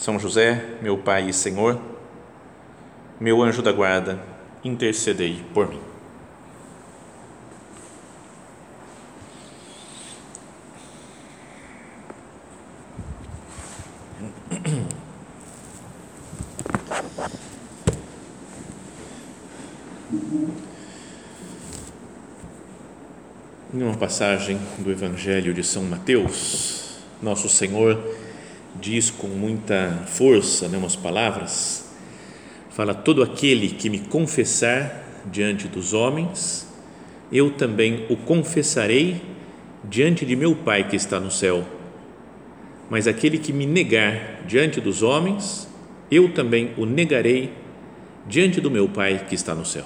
são José, meu Pai e Senhor, meu anjo da guarda, intercedei por mim. Em uma passagem do Evangelho de São Mateus, nosso Senhor diz com muita força, né, umas palavras, fala: Todo aquele que me confessar diante dos homens, eu também o confessarei diante de meu Pai que está no céu. Mas aquele que me negar diante dos homens, eu também o negarei diante do meu Pai que está no céu.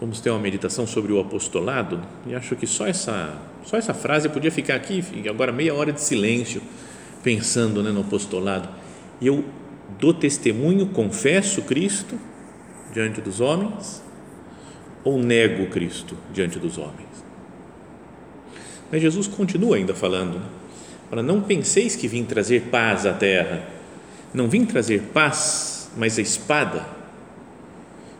Vamos ter uma meditação sobre o apostolado e acho que só essa só essa frase podia ficar aqui agora meia hora de silêncio pensando né, no apostolado. Eu dou testemunho, confesso Cristo diante dos homens ou nego Cristo diante dos homens. Mas Jesus continua ainda falando, né? para não penseis que vim trazer paz à terra. Não vim trazer paz, mas a espada.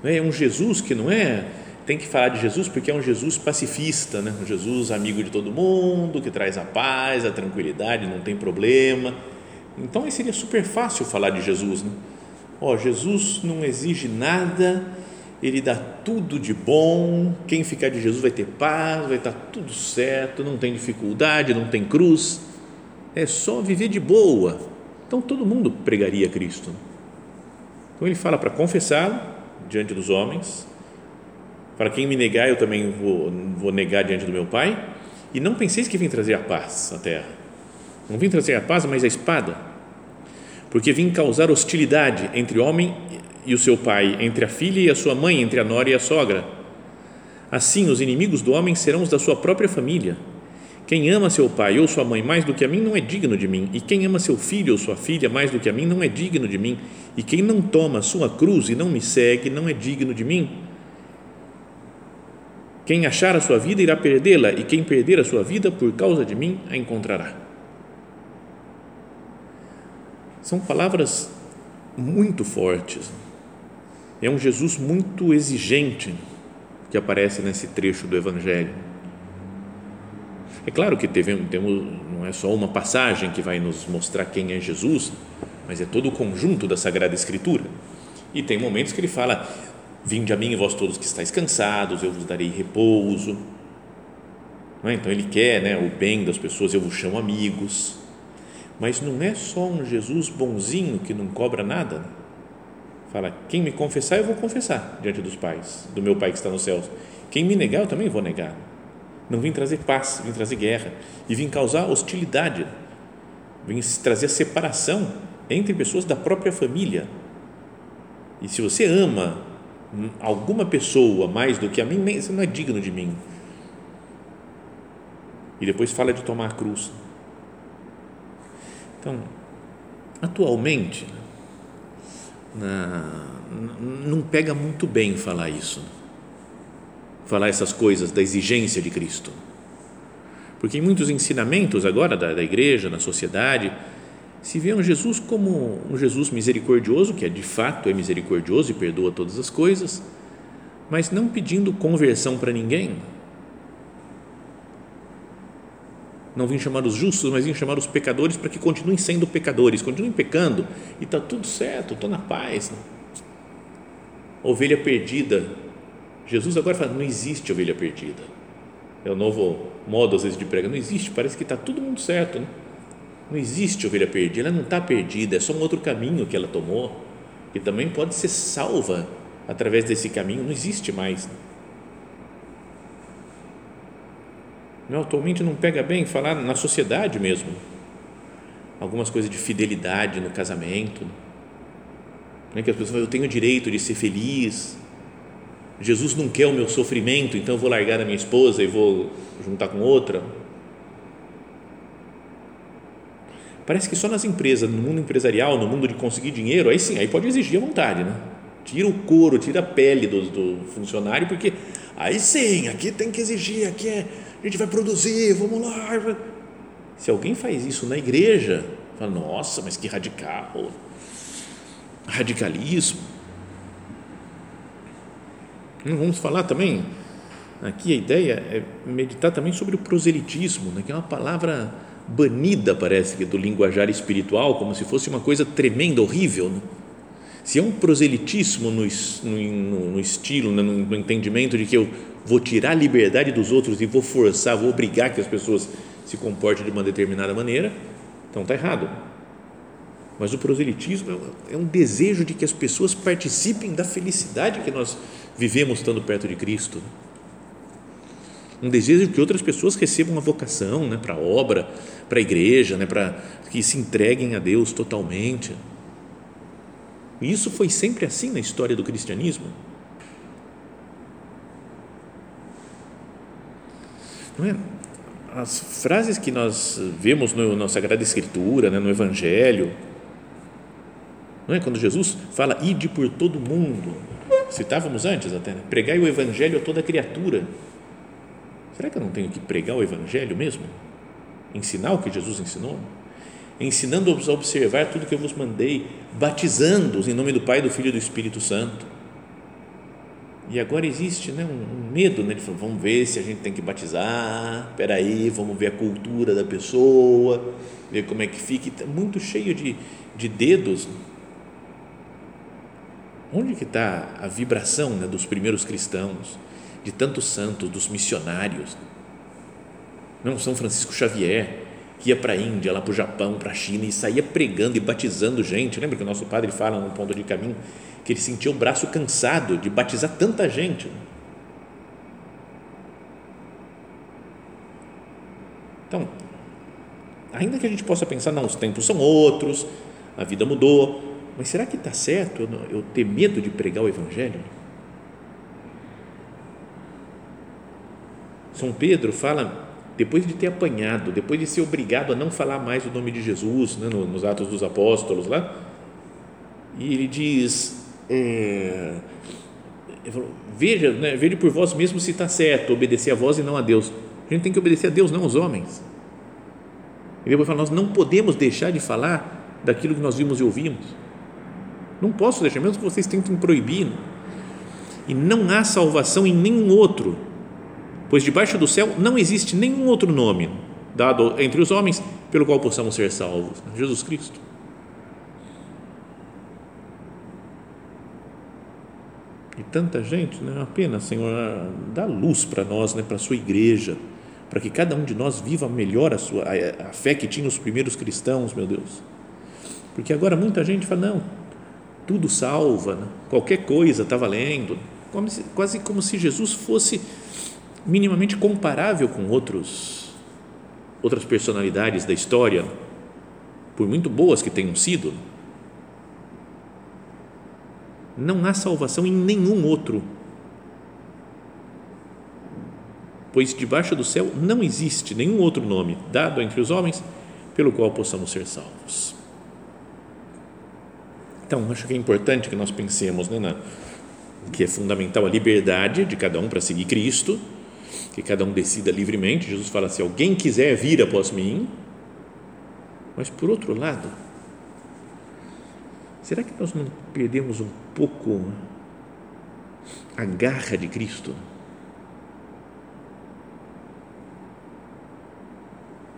É um Jesus que não é tem que falar de Jesus porque é um Jesus pacifista, né? um Jesus amigo de todo mundo, que traz a paz, a tranquilidade, não tem problema. Então aí seria super fácil falar de Jesus. Né? Oh, Jesus não exige nada, ele dá tudo de bom. Quem ficar de Jesus vai ter paz, vai estar tudo certo, não tem dificuldade, não tem cruz. É só viver de boa. Então todo mundo pregaria Cristo. Então ele fala para confessá-lo diante dos homens para quem me negar, eu também vou, vou negar diante do meu Pai. E não penseis que vim trazer a paz à terra. Não vim trazer a paz, mas a espada. Porque vim causar hostilidade entre o homem e o seu pai, entre a filha e a sua mãe, entre a nora e a sogra. Assim, os inimigos do homem serão os da sua própria família. Quem ama seu pai ou sua mãe mais do que a mim não é digno de mim, e quem ama seu filho ou sua filha mais do que a mim não é digno de mim, e quem não toma sua cruz e não me segue não é digno de mim. Quem achar a sua vida irá perdê-la, e quem perder a sua vida por causa de mim a encontrará. São palavras muito fortes. É um Jesus muito exigente que aparece nesse trecho do Evangelho. É claro que temos, não é só uma passagem que vai nos mostrar quem é Jesus, mas é todo o conjunto da Sagrada Escritura. E tem momentos que ele fala: Vinde a mim, vós todos que estáis cansados, eu vos darei repouso. É? Então ele quer né, o bem das pessoas, eu vos chamo amigos. Mas não é só um Jesus bonzinho que não cobra nada. Fala, quem me confessar, eu vou confessar diante dos pais, do meu Pai que está nos céus. Quem me negar, eu também vou negar. Não vim trazer paz, vim trazer guerra e vim causar hostilidade, vim trazer separação entre pessoas da própria família. E se você ama alguma pessoa mais do que a mim, você não é digno de mim. E depois fala de tomar a cruz. Então, atualmente, não pega muito bem falar isso, falar essas coisas da exigência de Cristo. Porque em muitos ensinamentos agora da, da igreja, na sociedade, se vê um Jesus como um Jesus misericordioso, que é de fato é misericordioso e perdoa todas as coisas, mas não pedindo conversão para ninguém. Não vim chamar os justos, mas vim chamar os pecadores para que continuem sendo pecadores, continuem pecando e está tudo certo, estou na paz. Ovelha perdida. Jesus agora fala: não existe ovelha perdida. É o novo modo às vezes de pregar. Não existe, parece que está todo mundo certo. Né? Não existe ovelha perdida, ela não está perdida, é só um outro caminho que ela tomou, que também pode ser salva através desse caminho, não existe mais. Não, atualmente não pega bem falar na sociedade mesmo. algumas coisas de fidelidade no casamento, né? que as pessoas falam, eu tenho o direito de ser feliz, Jesus não quer o meu sofrimento, então eu vou largar a minha esposa e vou juntar com outra. Parece que só nas empresas, no mundo empresarial, no mundo de conseguir dinheiro, aí sim, aí pode exigir à vontade, né? Tira o couro, tira a pele do, do funcionário, porque aí sim, aqui tem que exigir, aqui é, a gente vai produzir, vamos lá. Se alguém faz isso na igreja, fala, nossa, mas que radical, radicalismo. Vamos falar também, aqui a ideia é meditar também sobre o proselitismo, né, que é uma palavra banida, parece, do linguajar espiritual, como se fosse uma coisa tremenda, horrível. Né? Se é um proselitismo no, no, no estilo, né, no, no entendimento de que eu vou tirar a liberdade dos outros e vou forçar, vou obrigar que as pessoas se comportem de uma determinada maneira, então está errado. Mas o proselitismo é um desejo de que as pessoas participem da felicidade que nós vivemos estando perto de Cristo. Um desejo de que outras pessoas recebam a vocação né, para a obra, para a igreja, né, para que se entreguem a Deus totalmente. E isso foi sempre assim na história do cristianismo. Não é? As frases que nós vemos no, na Sagrada Escritura, né, no Evangelho, não é? quando Jesus fala, ide por todo mundo, citávamos antes até, né? pregai o Evangelho a toda criatura. Será que eu não tenho que pregar o Evangelho mesmo? Ensinar o que Jesus ensinou? Ensinando-os a observar tudo que eu vos mandei, batizando-os em nome do Pai, do Filho e do Espírito Santo. E agora existe né, um, medo, né, de falar, vamos ver se a gente tem que batizar, espera aí, vamos ver a cultura da pessoa, ver como é que fica, está muito cheio de, de dedos Onde que está a vibração né, dos primeiros cristãos, de tantos santos, dos missionários? Não, São Francisco Xavier, que ia para a Índia, lá para o Japão, para a China e saía pregando e batizando gente. Lembra que o nosso padre fala no ponto de caminho que ele sentia o braço cansado de batizar tanta gente. Então, ainda que a gente possa pensar, não, os tempos são outros, a vida mudou, mas será que está certo eu, ter medo de pregar o Evangelho? São Pedro fala, depois de ter apanhado, depois de ser obrigado a não falar mais o nome de Jesus né, nos Atos dos Apóstolos lá, e ele diz: é, veja, né, veja por vós mesmos se está certo obedecer a vós e não a Deus. A gente tem que obedecer a Deus, não aos homens. E depois fala: nós não podemos deixar de falar daquilo que nós vimos e ouvimos. Não posso deixar, mesmo que vocês tentem proibir. E não há salvação em nenhum outro, pois debaixo do céu não existe nenhum outro nome dado entre os homens pelo qual possamos ser salvos. Jesus Cristo. E tanta gente, né? apenas, Senhor, dá luz para nós, né? para a sua igreja, para que cada um de nós viva melhor a, sua, a, a fé que tinha os primeiros cristãos, meu Deus. Porque agora muita gente fala, não, tudo salva, né? qualquer coisa está valendo, como se, quase como se Jesus fosse minimamente comparável com outros outras personalidades da história, por muito boas que tenham sido. Não há salvação em nenhum outro, pois debaixo do céu não existe nenhum outro nome dado entre os homens pelo qual possamos ser salvos. Então, acho que é importante que nós pensemos né, na, que é fundamental a liberdade de cada um para seguir Cristo, que cada um decida livremente. Jesus fala: se alguém quiser vir após mim, mas por outro lado, será que nós não perdemos um pouco a garra de Cristo?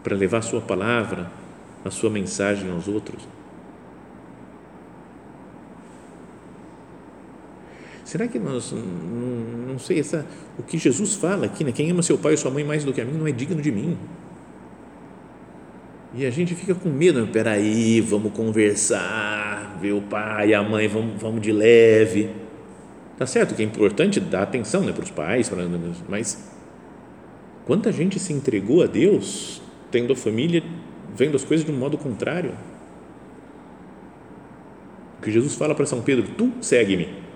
Para levar a Sua palavra, a Sua mensagem aos outros? Será que nós, não, não sei, essa, o que Jesus fala aqui, né? quem ama seu pai e sua mãe mais do que a mim não é digno de mim. E a gente fica com medo, peraí, vamos conversar, ver o pai e a mãe, vamos, vamos de leve. Tá certo que é importante dar atenção né, para os pais, mas quanta gente se entregou a Deus tendo a família vendo as coisas de um modo contrário. O que Jesus fala para São Pedro: Tu segue-me.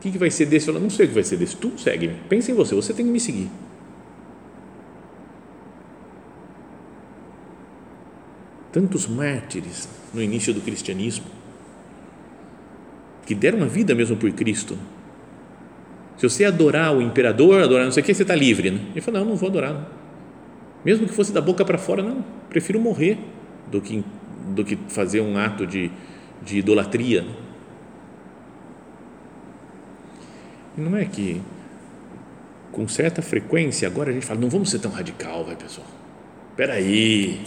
O que, que vai ser desse? Eu não sei o que vai ser desse. Tu segue-me. Pensa em você, você tem que me seguir. Tantos mártires no início do cristianismo que deram a vida mesmo por Cristo. Se você adorar o imperador, adorar não sei o que, você está livre. Né? Ele falou: Não, não vou adorar. Não. Mesmo que fosse da boca para fora, não. Prefiro morrer do que, do que fazer um ato de, de idolatria. E não é que com certa frequência agora a gente fala: Não vamos ser tão radical, vai pessoal. Espera aí.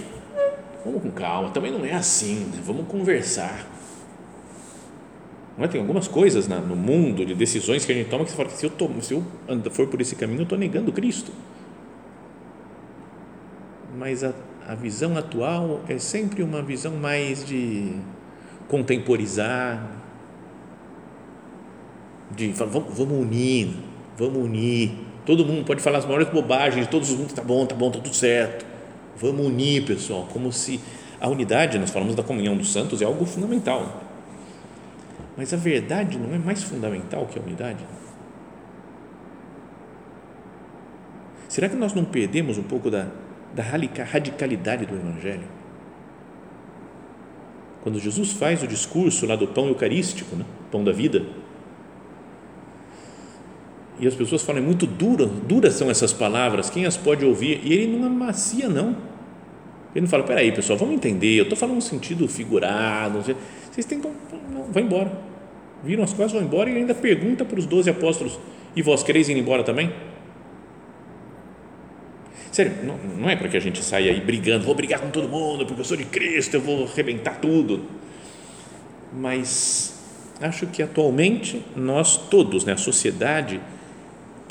Vamos com calma. Também não é assim. Né? Vamos conversar. Não é? Tem algumas coisas na, no mundo de decisões que a gente toma que você fala se eu, se eu for por esse caminho, eu estou negando Cristo. Mas a, a visão atual é sempre uma visão mais de contemporizar, de falar, vamos, vamos unir, vamos unir. Todo mundo pode falar as maiores bobagens, todos os mundos, tá bom, tá bom, tá tudo certo. Vamos unir, pessoal, como se a unidade, nós falamos da comunhão dos santos, é algo fundamental mas a verdade não é mais fundamental que a unidade? Será que nós não perdemos um pouco da, da radicalidade do Evangelho? Quando Jesus faz o discurso lá do pão eucarístico, né? pão da vida, e as pessoas falam, é muito dura, duras são essas palavras, quem as pode ouvir? E ele não amacia, não. Ele não fala, peraí, pessoal, vamos entender, eu estou falando no sentido figurado, vocês que. Não, vai embora. Viram as coisas, vão embora e ainda pergunta para os doze apóstolos: e vós quereis ir embora também? Sério, não, não é para que a gente saia aí brigando, vou brigar com todo mundo, porque eu sou de Cristo, eu vou arrebentar tudo. Mas acho que atualmente nós todos, né, a sociedade,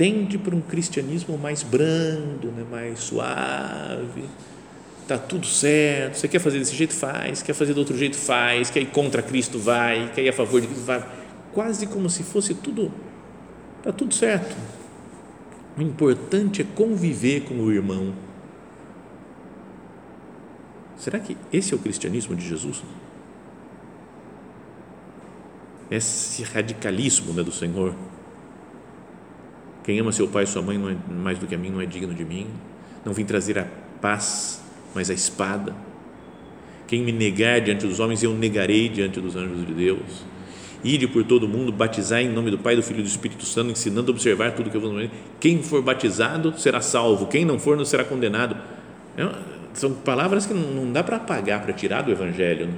tende para um cristianismo mais brando, né, mais suave está tudo certo, você quer fazer desse jeito, faz, quer fazer do outro jeito, faz, quer ir contra Cristo, vai, quer ir a favor de Cristo, vai. Quase como se fosse tudo, está tudo certo. O importante é conviver com o irmão. Será que esse é o cristianismo de Jesus? Esse radicalismo né, do Senhor. Quem ama seu pai e sua mãe não é mais do que a mim, não é digno de mim. Não vim trazer a paz, mas a espada. Quem me negar diante dos homens, eu negarei diante dos anjos de Deus. Ide por todo mundo, batizar em nome do Pai, do Filho e do Espírito Santo, ensinando a observar tudo que eu vou dizer. Quem for batizado será salvo, quem não for não será condenado. É são palavras que não dá para apagar, para tirar do Evangelho. Né?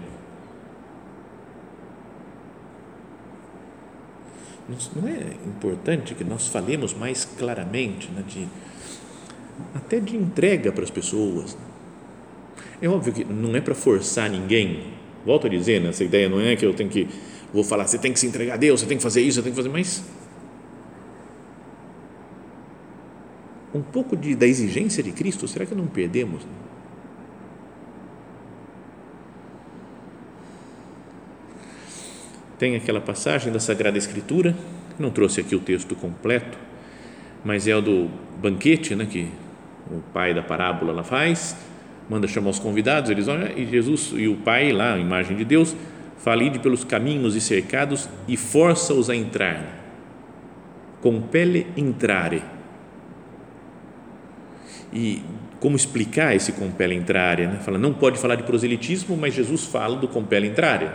Não é importante que nós falemos mais claramente, né, de, até de entrega para as pessoas. Né? É óbvio que não é para forçar ninguém. Volto a dizer, né, essa ideia não é que eu tenho que vou falar, você tem que se entregar a Deus, você tem que fazer isso, você tem que fazer, mas um pouco de, da exigência de Cristo, será que não perdemos? Tem aquela passagem da Sagrada Escritura, não trouxe aqui o texto completo, mas é o do banquete, né, que o pai da parábola lá faz, manda chamar os convidados, eles olham, e Jesus e o pai lá, a imagem de Deus, falide pelos caminhos e cercados e força-os a entrar. Compele entrare. E como explicar esse compele entrare? Né? Fala, não pode falar de proselitismo, mas Jesus fala do compele entrare.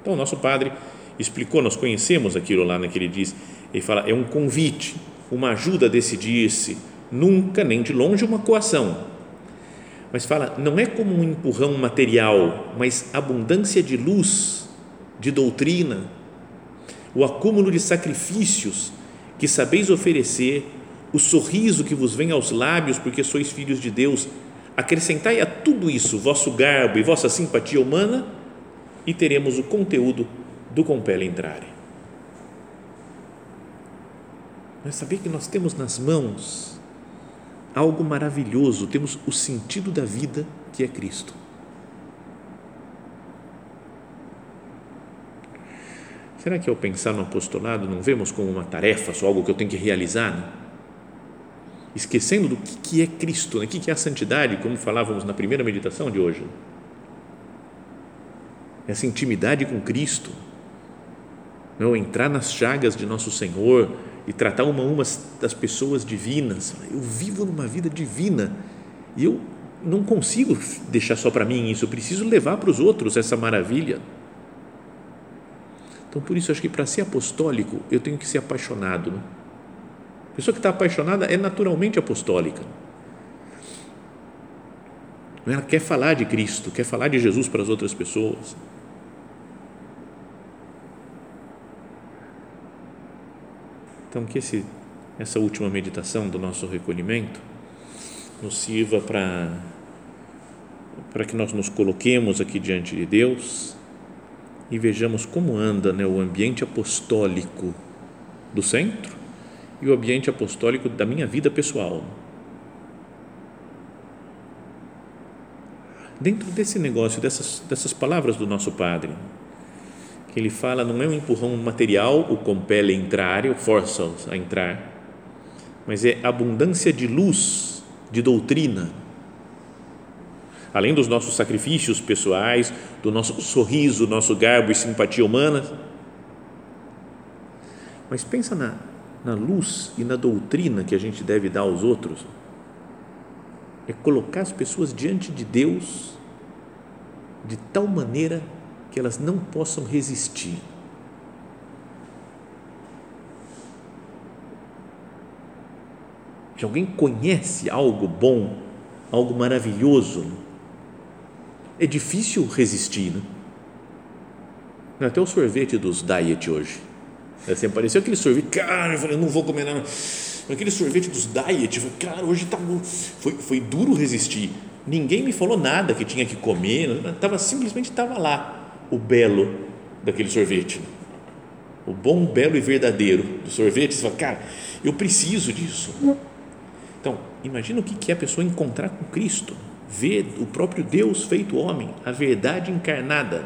Então, o nosso padre explicou, nós conhecemos aquilo lá naquele diz, ele fala, é um convite, uma ajuda a decidir-se, nunca nem de longe uma coação mas fala, não é como um empurrão material, mas abundância de luz, de doutrina, o acúmulo de sacrifícios que sabeis oferecer, o sorriso que vos vem aos lábios porque sois filhos de Deus, acrescentai a tudo isso vosso garbo e vossa simpatia humana e teremos o conteúdo do compele entrare. Mas saber que nós temos nas mãos algo maravilhoso, temos o sentido da vida que é Cristo. Será que ao pensar no apostolado não vemos como uma tarefa, só algo que eu tenho que realizar? Né? esquecendo do que, é Cristo, né? o que, que é a santidade, como falávamos na primeira meditação de hoje. Essa intimidade com Cristo, não entrar nas chagas de nosso Senhor e tratar uma uma das pessoas divinas. Eu vivo numa vida divina e eu não consigo deixar só para mim isso, eu preciso levar para os outros essa maravilha. Então, por isso, acho que para ser apostólico, eu tenho que ser apaixonado. Né? A pessoa que está apaixonada é naturalmente apostólica. Ela quer falar de Cristo, quer falar de Jesus para as outras pessoas. Então, que esse, essa última meditação do nosso recolhimento nos sirva para, para que nós nos coloquemos aqui diante de Deus e vejamos como anda né, o ambiente apostólico do centro e o ambiente apostólico da minha vida pessoal. Dentro desse negócio, dessas, dessas palavras do nosso Padre, que ele fala, não é um empurrão material, o compele a entrar, o força-os a entrar, mas é abundância de luz, de doutrina. Além dos nossos sacrifícios pessoais, do nosso sorriso, nosso garbo e simpatia humana. Mas pensa na, na luz e na doutrina que a gente deve dar aos outros. É colocar as pessoas diante de Deus de tal maneira que elas não possam resistir. Que alguém conhece algo bom, algo maravilhoso, é difícil resistir. Né? Até o sorvete dos diet hoje. Assim, apareceu aquele sorvete, cara, eu falei, não vou comer nada. Aquele sorvete dos diet, falei, cara, hoje tá foi, foi duro resistir. Ninguém me falou nada que tinha que comer, tava simplesmente estava lá o belo daquele sorvete. O bom, belo e verdadeiro do sorvete. Você fala, cara, eu preciso disso. Então, imagina o que é a pessoa encontrar com Cristo, ver o próprio Deus feito homem, a verdade encarnada.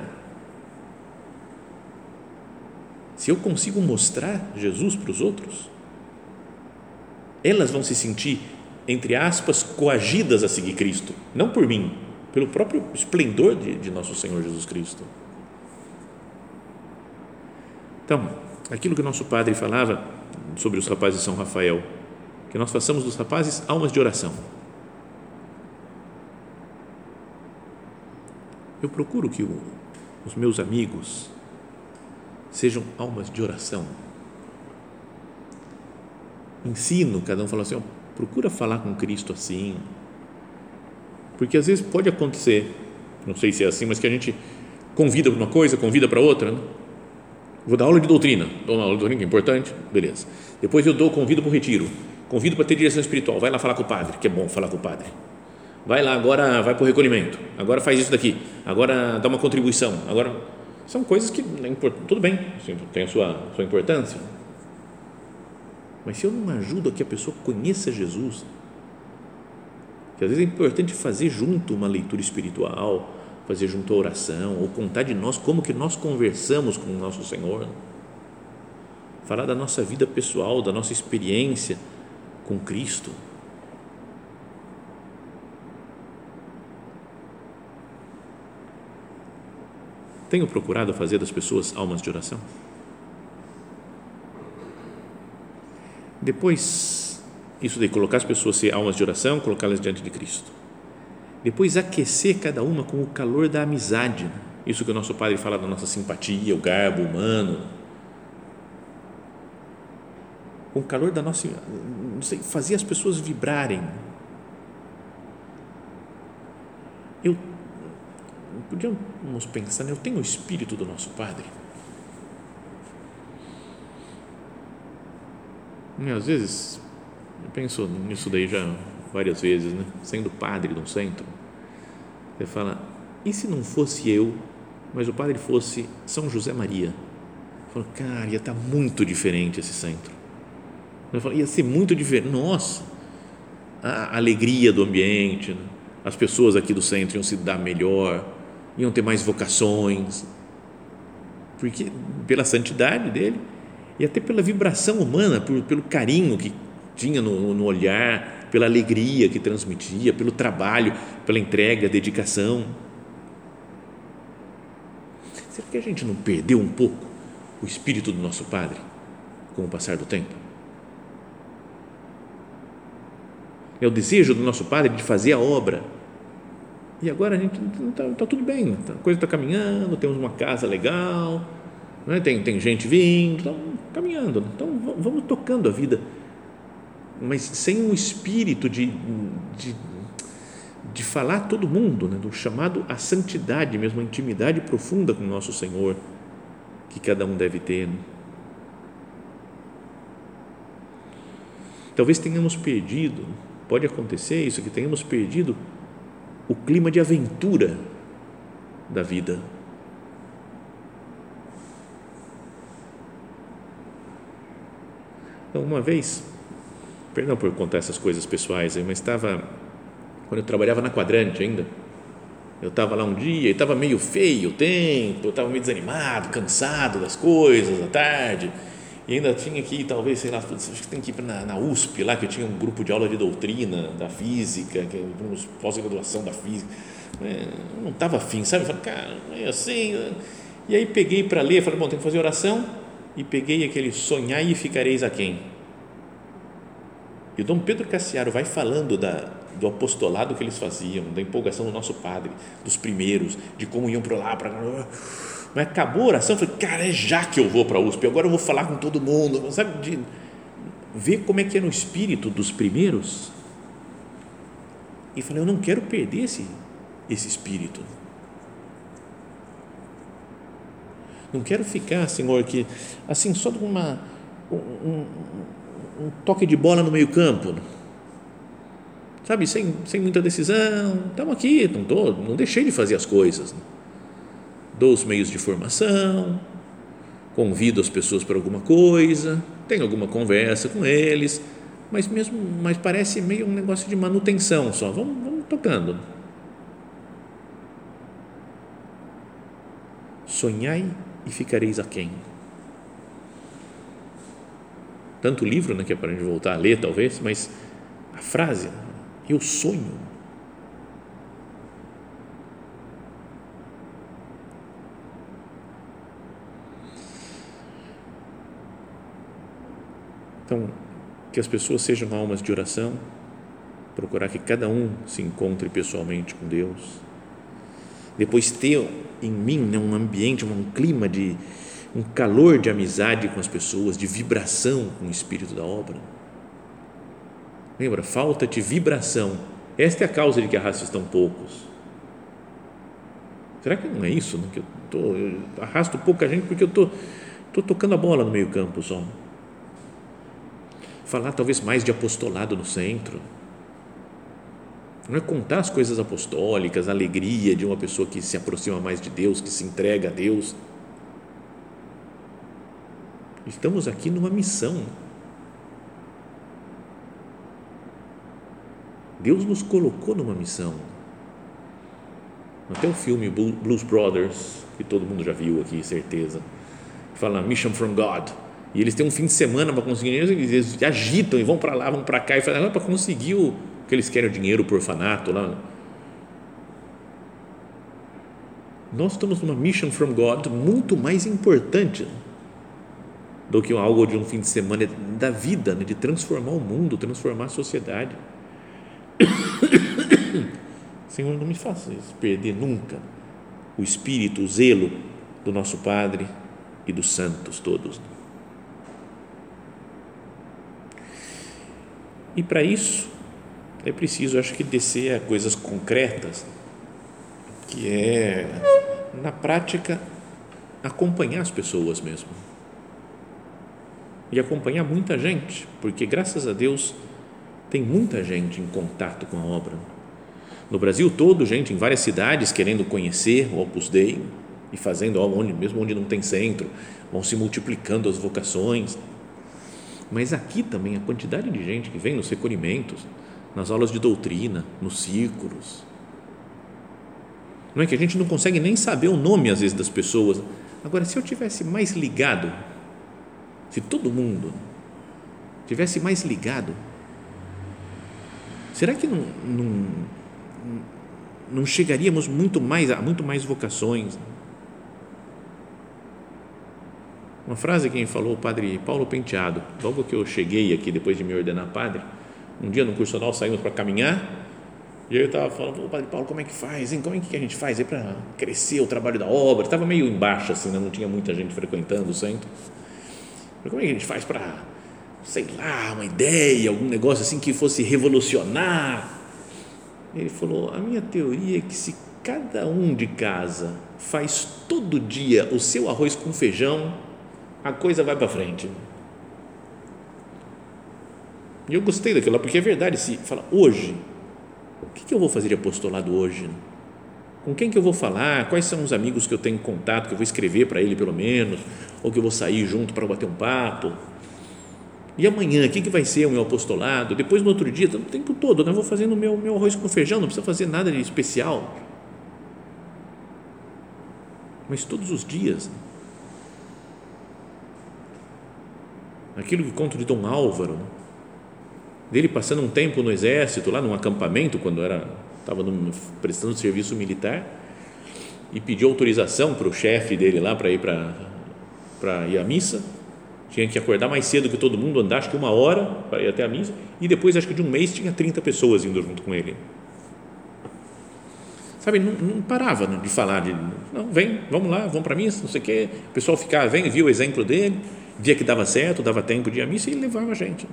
Se eu consigo mostrar Jesus para os outros, elas vão se sentir, entre aspas, coagidas a seguir Cristo, não por mim, pelo próprio esplendor de, de nosso Senhor Jesus Cristo. Então, aquilo que nosso padre falava sobre os rapazes de São Rafael, que nós façamos dos rapazes almas de oração. Eu procuro que o, os meus amigos sejam almas de oração. Ensino, cada um fala assim, ó, procura falar com Cristo assim. Porque às vezes pode acontecer, não sei se é assim, mas que a gente convida para uma coisa, convida para outra, né? Vou dar aula de doutrina, dou uma aula de doutrina que é importante, beleza. Depois eu dou convido para o retiro, convido para ter direção espiritual, vai lá falar com o padre, que é bom falar com o padre. Vai lá agora, vai para o recolhimento, agora faz isso daqui, agora dá uma contribuição, agora são coisas que tudo bem, tem a sua, sua importância. Mas se eu não ajudo a que a pessoa conheça Jesus, que às vezes é importante fazer junto uma leitura espiritual, fazer junto à oração, ou contar de nós como que nós conversamos com o nosso Senhor. Falar da nossa vida pessoal, da nossa experiência com Cristo. Tenho procurado fazer das pessoas almas de oração? Depois, isso de colocar as pessoas ser almas de oração, colocá-las diante de Cristo depois aquecer cada uma com o calor da amizade. Isso que o nosso Padre fala da nossa simpatia, o garbo humano. Com o calor da nossa. Não sei, fazer as pessoas vibrarem. Eu. Podíamos pensar, né? eu tenho o espírito do nosso Padre. E às vezes, eu penso nisso daí já várias vezes, né? sendo padre de um centro, ele fala, e se não fosse eu, mas o padre fosse São José Maria? Fala, cara, ia estar tá muito diferente esse centro. Ia ser muito diferente. Nossa, a alegria do ambiente, né? as pessoas aqui do centro iam se dar melhor, iam ter mais vocações, porque pela santidade dele e até pela vibração humana, por, pelo carinho que tinha no, no olhar, pela alegria que transmitia, pelo trabalho, pela entrega, dedicação. Será que a gente não perdeu um pouco o espírito do nosso Padre com o passar do tempo? É o desejo do nosso Padre de fazer a obra. E agora a gente está tá tudo bem, a coisa está caminhando, temos uma casa legal, né? tem, tem gente vindo, estão caminhando. Então vamos tocando a vida, mas sem um espírito de, de de falar a todo mundo, né, do chamado à santidade, mesmo a intimidade profunda com o nosso Senhor, que cada um deve ter. Né? Talvez tenhamos perdido, pode acontecer isso, que tenhamos perdido o clima de aventura da vida. Então, uma vez, perdão por contar essas coisas pessoais, mas estava quando eu trabalhava na Quadrante ainda, eu estava lá um dia e estava meio feio o tempo, eu estava meio desanimado, cansado das coisas à tarde, e ainda tinha que talvez, sei lá, acho que tem que ir na, na USP, lá que tinha um grupo de aula de doutrina da física, que é pós-graduação da física. É, eu não estava afim, sabe? Eu falei, cara, é assim. Né? E aí peguei para ler, falei, bom, tem que fazer oração, e peguei aquele sonhar e ficareis a quem? E o Dom Pedro Cassiaro vai falando da, do apostolado que eles faziam, da empolgação do nosso padre, dos primeiros, de como iam para lá, para mas acabou a oração, eu falei, cara, é já que eu vou para a USP, agora eu vou falar com todo mundo, sabe, de ver como é que é no espírito dos primeiros, e falei, eu não quero perder esse, esse espírito, não quero ficar, Senhor, que assim, só de uma, um, um, um toque de bola no meio campo, sabe, sem, sem muita decisão, estamos aqui, não, tô, não deixei de fazer as coisas. Né? Dou os meios de formação, convido as pessoas para alguma coisa, tenho alguma conversa com eles, mas mesmo, mas parece meio um negócio de manutenção só, vamos, vamos tocando. Sonhai e ficareis a quem? Tanto livro, né, que é para a gente voltar a ler talvez, mas a frase, eu sonho. Então, que as pessoas sejam almas de oração, procurar que cada um se encontre pessoalmente com Deus. Depois ter em mim né, um ambiente, um clima de um calor de amizade com as pessoas, de vibração com o espírito da obra Lembra? Falta de vibração. Esta é a causa de que arrastas tão poucos. Será que não é isso? Né? Que eu, tô, eu arrasto pouca gente porque eu tô, tô tocando a bola no meio campo só. Falar talvez mais de apostolado no centro. Não é contar as coisas apostólicas, a alegria de uma pessoa que se aproxima mais de Deus, que se entrega a Deus. Estamos aqui numa missão Deus nos colocou numa missão. Até o filme Blues Brothers, que todo mundo já viu aqui, certeza, fala Mission from God. E eles têm um fim de semana para conseguir dinheiro, eles agitam e vão para lá, vão para cá e fazem para conseguir o que eles querem, o dinheiro, o orfanato lá. Nós estamos numa mission from God muito mais importante do que algo de um fim de semana da vida, né? de transformar o mundo, transformar a sociedade. Senhor, não me faça perder nunca o espírito, o zelo do nosso Padre e dos santos todos. E para isso é preciso, acho que, descer a coisas concretas, que é, na prática, acompanhar as pessoas mesmo. E acompanhar muita gente, porque graças a Deus tem muita gente em contato com a obra. No Brasil todo, gente em várias cidades querendo conhecer o Opus Dei e fazendo onde, mesmo onde não tem centro, vão se multiplicando as vocações. Mas aqui também a quantidade de gente que vem nos recolhimentos, nas aulas de doutrina, nos círculos. Não é que a gente não consegue nem saber o nome às vezes das pessoas. Agora, se eu tivesse mais ligado, se todo mundo tivesse mais ligado, será que não, não, não chegaríamos muito mais a muito mais vocações? Uma frase que falou o padre Paulo Penteado, logo que eu cheguei aqui depois de me ordenar padre, um dia no cursional saímos para caminhar e eu estava falando, padre Paulo, como é que faz, hein? Como é que a gente faz para crescer o trabalho da obra? Estava meio embaixo assim, né? não tinha muita gente frequentando o centro. Como é que a gente faz para, sei lá, uma ideia, algum negócio assim que fosse revolucionar? Ele falou, a minha teoria é que se cada um de casa faz todo dia o seu arroz com feijão, a coisa vai para frente. E eu gostei daquilo, porque é verdade, se fala hoje, o que eu vou fazer de apostolado hoje? Com quem que eu vou falar? Quais são os amigos que eu tenho contato, que eu vou escrever para ele pelo menos, ou que eu vou sair junto para bater um papo? E amanhã, o que, que vai ser o meu apostolado? Depois, no outro dia, o tempo todo, né? eu vou fazendo o meu, meu arroz com feijão, não precisa fazer nada de especial. Mas todos os dias, aquilo que conto de Dom Álvaro, né? dele passando um tempo no exército, lá num acampamento, quando era estava prestando serviço militar, e pediu autorização para o chefe dele lá para ir para ir à missa. Tinha que acordar mais cedo que todo mundo, andar acho que uma hora para ir até a missa, e depois acho que de um mês tinha 30 pessoas indo junto com ele. Sabe, não, não parava de falar de, não, vem, vamos lá, vamos para a missa, não sei o quê. O pessoal ficava, vem, via o exemplo dele, via que dava certo, dava tempo de ir à missa e levava a gente.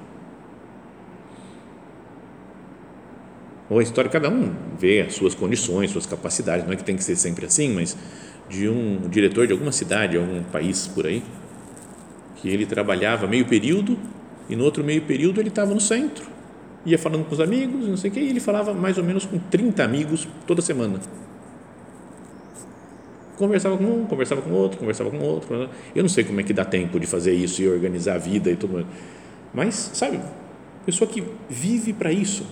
Ou a história, cada um vê as suas condições, suas capacidades, não é que tem que ser sempre assim, mas de um diretor de alguma cidade, algum país por aí, que ele trabalhava meio período e no outro meio período ele estava no centro, ia falando com os amigos, não sei o que, e ele falava mais ou menos com 30 amigos toda semana. Conversava com um, conversava com outro, conversava com outro. Eu não sei como é que dá tempo de fazer isso e organizar a vida e tudo mais. Mas, sabe, pessoa que vive para isso,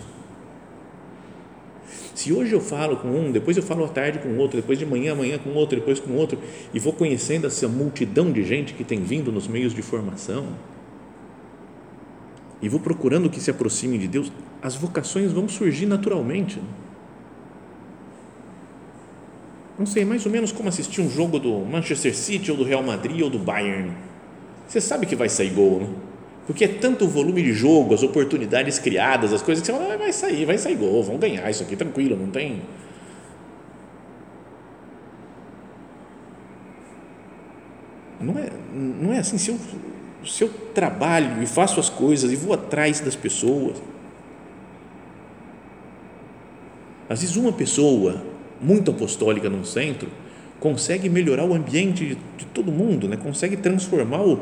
se hoje eu falo com um, depois eu falo à tarde com outro, depois de manhã, amanhã com outro, depois com outro, e vou conhecendo essa multidão de gente que tem vindo nos meios de formação, e vou procurando que se aproxime de Deus, as vocações vão surgir naturalmente. Não sei, mais ou menos como assistir um jogo do Manchester City ou do Real Madrid ou do Bayern. Você sabe que vai sair gol, né? Porque é tanto volume de jogo, as oportunidades criadas, as coisas que você fala, ah, vai sair, vai sair gol, vão ganhar isso aqui tranquilo, não tem. Não é, não é assim, se eu, se eu trabalho e faço as coisas e vou atrás das pessoas. Às vezes, uma pessoa muito apostólica num centro consegue melhorar o ambiente de, de todo mundo, né? consegue transformar o,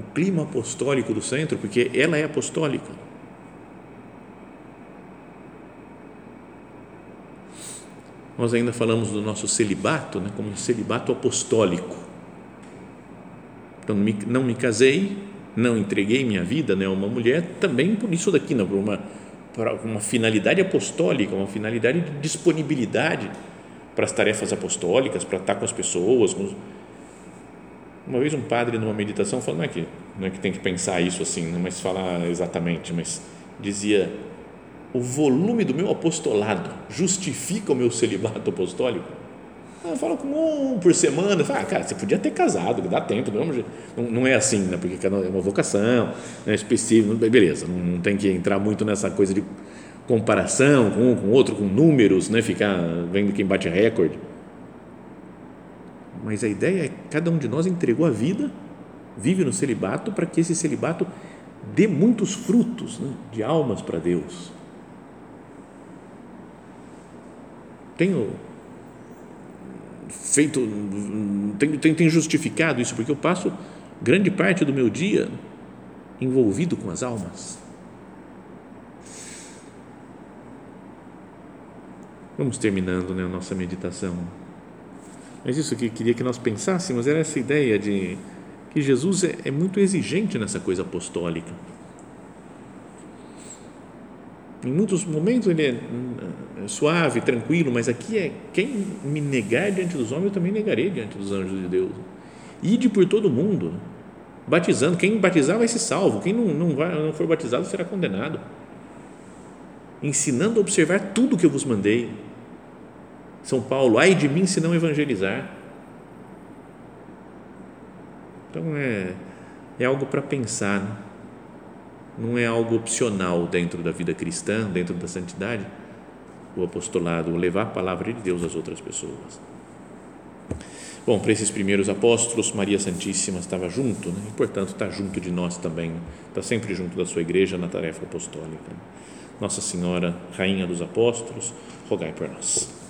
o clima apostólico do centro, porque ela é apostólica. Nós ainda falamos do nosso celibato, né, como celibato apostólico. Então, não me casei, não entreguei minha vida né, a uma mulher, também por isso daqui, não, por uma, por uma finalidade apostólica, uma finalidade de disponibilidade para as tarefas apostólicas, para estar com as pessoas, com os, uma vez um padre numa meditação falou, não é que, não é que tem que pensar isso assim, não mas falar exatamente, mas dizia o volume do meu apostolado justifica o meu celibato apostólico? Eu falo com um por semana. Falo, ah, cara, você podia ter casado, dá tempo. Não, não é assim, né? porque é uma vocação é específica. Beleza, não tem que entrar muito nessa coisa de comparação com um com outro, com números, né? ficar vendo quem bate recorde mas a ideia é que cada um de nós entregou a vida, vive no celibato, para que esse celibato dê muitos frutos né, de almas para Deus. Tenho feito, tenho, tenho, tenho justificado isso, porque eu passo grande parte do meu dia envolvido com as almas. Vamos terminando né, a nossa meditação. Mas isso que queria que nós pensássemos era essa ideia de que Jesus é, é muito exigente nessa coisa apostólica. Em muitos momentos ele é, é suave, tranquilo, mas aqui é quem me negar diante dos homens, eu também negarei diante dos anjos de Deus. Ide por todo mundo. batizando. Quem batizar vai ser salvo, quem não, não, vai, não for batizado será condenado. Ensinando a observar tudo que eu vos mandei. São Paulo, ai de mim se não evangelizar. Então é, é algo para pensar, né? não é algo opcional dentro da vida cristã, dentro da santidade, o apostolado, levar a palavra de Deus às outras pessoas. Bom, para esses primeiros apóstolos, Maria Santíssima estava junto, né? e portanto está junto de nós também, está sempre junto da sua igreja na tarefa apostólica. Nossa Senhora, Rainha dos Apóstolos, rogai por nós.